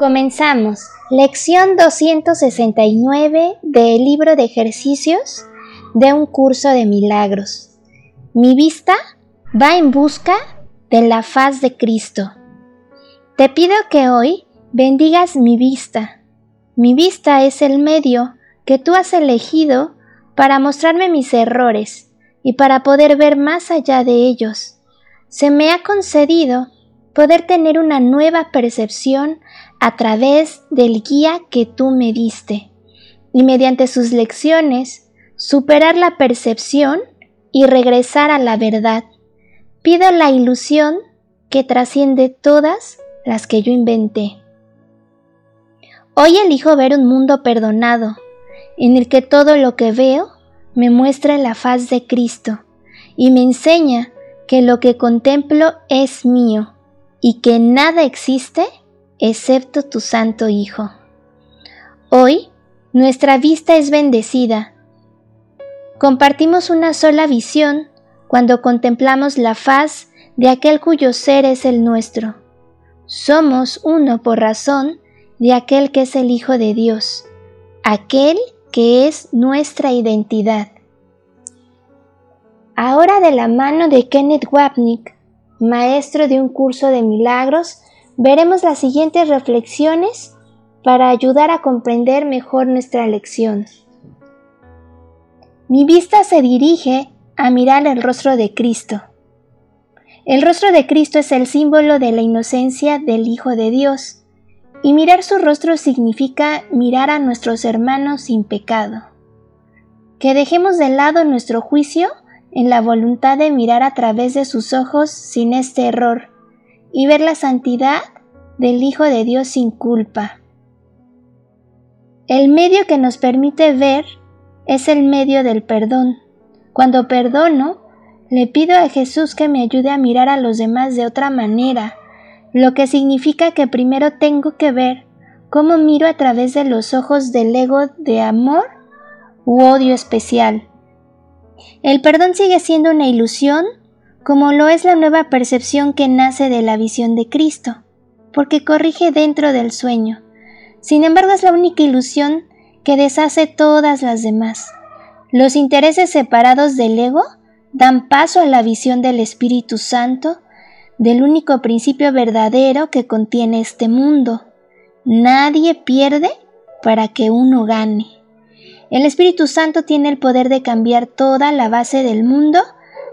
Comenzamos. Lección 269 del libro de ejercicios de un curso de milagros. Mi vista va en busca de la faz de Cristo. Te pido que hoy bendigas mi vista. Mi vista es el medio que tú has elegido para mostrarme mis errores y para poder ver más allá de ellos. Se me ha concedido poder tener una nueva percepción a través del guía que tú me diste, y mediante sus lecciones superar la percepción y regresar a la verdad. Pido la ilusión que trasciende todas las que yo inventé. Hoy elijo ver un mundo perdonado, en el que todo lo que veo me muestra la faz de Cristo y me enseña que lo que contemplo es mío y que nada existe excepto tu Santo Hijo. Hoy nuestra vista es bendecida. Compartimos una sola visión cuando contemplamos la faz de aquel cuyo ser es el nuestro. Somos uno por razón de aquel que es el Hijo de Dios, aquel que es nuestra identidad. Ahora de la mano de Kenneth Wapnick, maestro de un curso de milagros, veremos las siguientes reflexiones para ayudar a comprender mejor nuestra lección. Mi vista se dirige a mirar el rostro de Cristo. El rostro de Cristo es el símbolo de la inocencia del Hijo de Dios, y mirar su rostro significa mirar a nuestros hermanos sin pecado. Que dejemos de lado nuestro juicio en la voluntad de mirar a través de sus ojos sin este error, y ver la santidad del Hijo de Dios sin culpa. El medio que nos permite ver es el medio del perdón. Cuando perdono, le pido a Jesús que me ayude a mirar a los demás de otra manera, lo que significa que primero tengo que ver cómo miro a través de los ojos del ego de amor u odio especial. El perdón sigue siendo una ilusión como lo es la nueva percepción que nace de la visión de Cristo, porque corrige dentro del sueño. Sin embargo, es la única ilusión que deshace todas las demás. Los intereses separados del ego dan paso a la visión del Espíritu Santo, del único principio verdadero que contiene este mundo. Nadie pierde para que uno gane. El Espíritu Santo tiene el poder de cambiar toda la base del mundo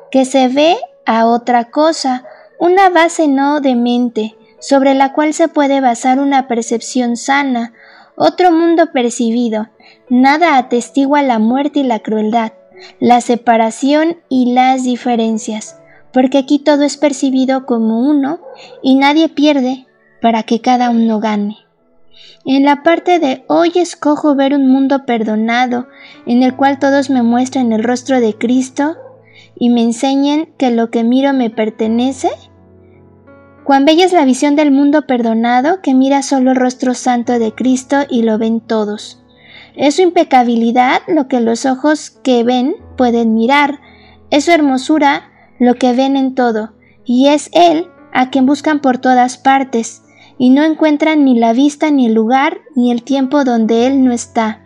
que se ve a otra cosa, una base no demente, sobre la cual se puede basar una percepción sana, otro mundo percibido. Nada atestigua la muerte y la crueldad, la separación y las diferencias, porque aquí todo es percibido como uno y nadie pierde para que cada uno gane. En la parte de hoy escojo ver un mundo perdonado, en el cual todos me muestran el rostro de Cristo, y me enseñen que lo que miro me pertenece? Cuán bella es la visión del mundo perdonado que mira solo el rostro santo de Cristo y lo ven todos. Es su impecabilidad lo que los ojos que ven pueden mirar, es su hermosura lo que ven en todo, y es Él a quien buscan por todas partes, y no encuentran ni la vista, ni el lugar, ni el tiempo donde Él no está.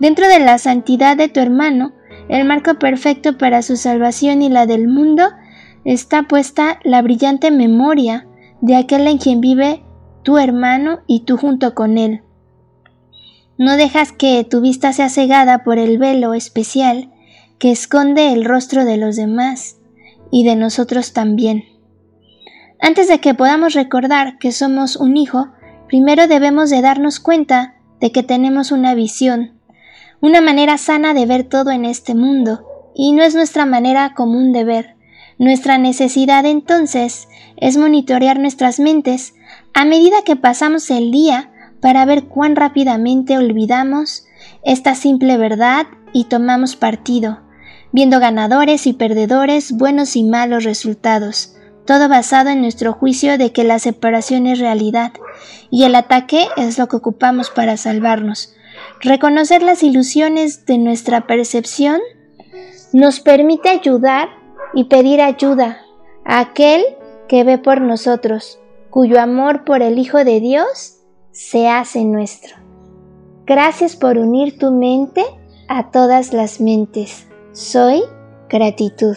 Dentro de la santidad de tu hermano, el marco perfecto para su salvación y la del mundo, está puesta la brillante memoria de aquel en quien vive tu hermano y tú junto con él. No dejas que tu vista sea cegada por el velo especial que esconde el rostro de los demás y de nosotros también. Antes de que podamos recordar que somos un hijo, primero debemos de darnos cuenta de que tenemos una visión, una manera sana de ver todo en este mundo, y no es nuestra manera común de ver. Nuestra necesidad entonces es monitorear nuestras mentes a medida que pasamos el día para ver cuán rápidamente olvidamos esta simple verdad y tomamos partido, viendo ganadores y perdedores, buenos y malos resultados, todo basado en nuestro juicio de que la separación es realidad y el ataque es lo que ocupamos para salvarnos. Reconocer las ilusiones de nuestra percepción nos permite ayudar y pedir ayuda a aquel que ve por nosotros, cuyo amor por el Hijo de Dios se hace nuestro. Gracias por unir tu mente a todas las mentes. Soy gratitud.